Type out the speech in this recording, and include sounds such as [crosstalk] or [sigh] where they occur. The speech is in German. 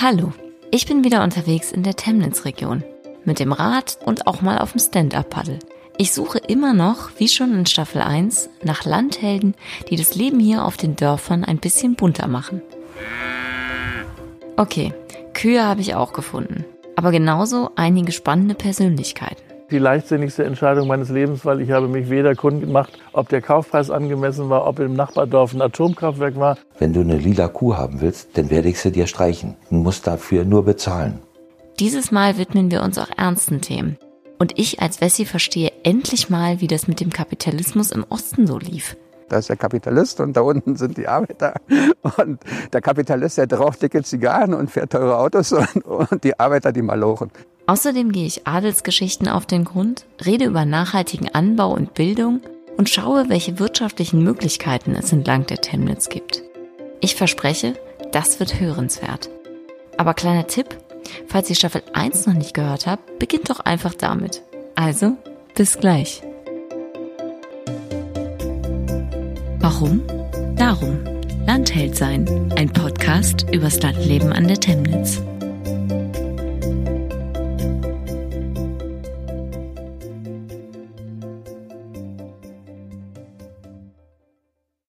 Hallo, ich bin wieder unterwegs in der Temnitz-Region. Mit dem Rad und auch mal auf dem Stand-Up-Paddle. Ich suche immer noch, wie schon in Staffel 1, nach Landhelden, die das Leben hier auf den Dörfern ein bisschen bunter machen. Okay, Kühe habe ich auch gefunden. Aber genauso einige spannende Persönlichkeiten die leichtsinnigste Entscheidung meines Lebens, weil ich habe mich weder kund gemacht, ob der Kaufpreis angemessen war, ob im Nachbardorf ein Atomkraftwerk war. Wenn du eine lila Kuh haben willst, dann werde ich sie dir streichen. Du musst dafür nur bezahlen. Dieses Mal widmen wir uns auch ernsten Themen. Und ich als Wessi verstehe endlich mal, wie das mit dem Kapitalismus im Osten so lief. Da ist der Kapitalist und da unten sind die Arbeiter. Und der Kapitalist, der raucht dicke Zigarren und fährt teure Autos [laughs] und, und die Arbeiter, die malochen. Außerdem gehe ich Adelsgeschichten auf den Grund, rede über nachhaltigen Anbau und Bildung und schaue, welche wirtschaftlichen Möglichkeiten es entlang der Temnitz gibt. Ich verspreche, das wird hörenswert. Aber kleiner Tipp, falls ihr Staffel 1 noch nicht gehört habt, beginnt doch einfach damit. Also, bis gleich. Warum? Darum. Landheld sein. Ein Podcast übers Landleben an der Temnitz.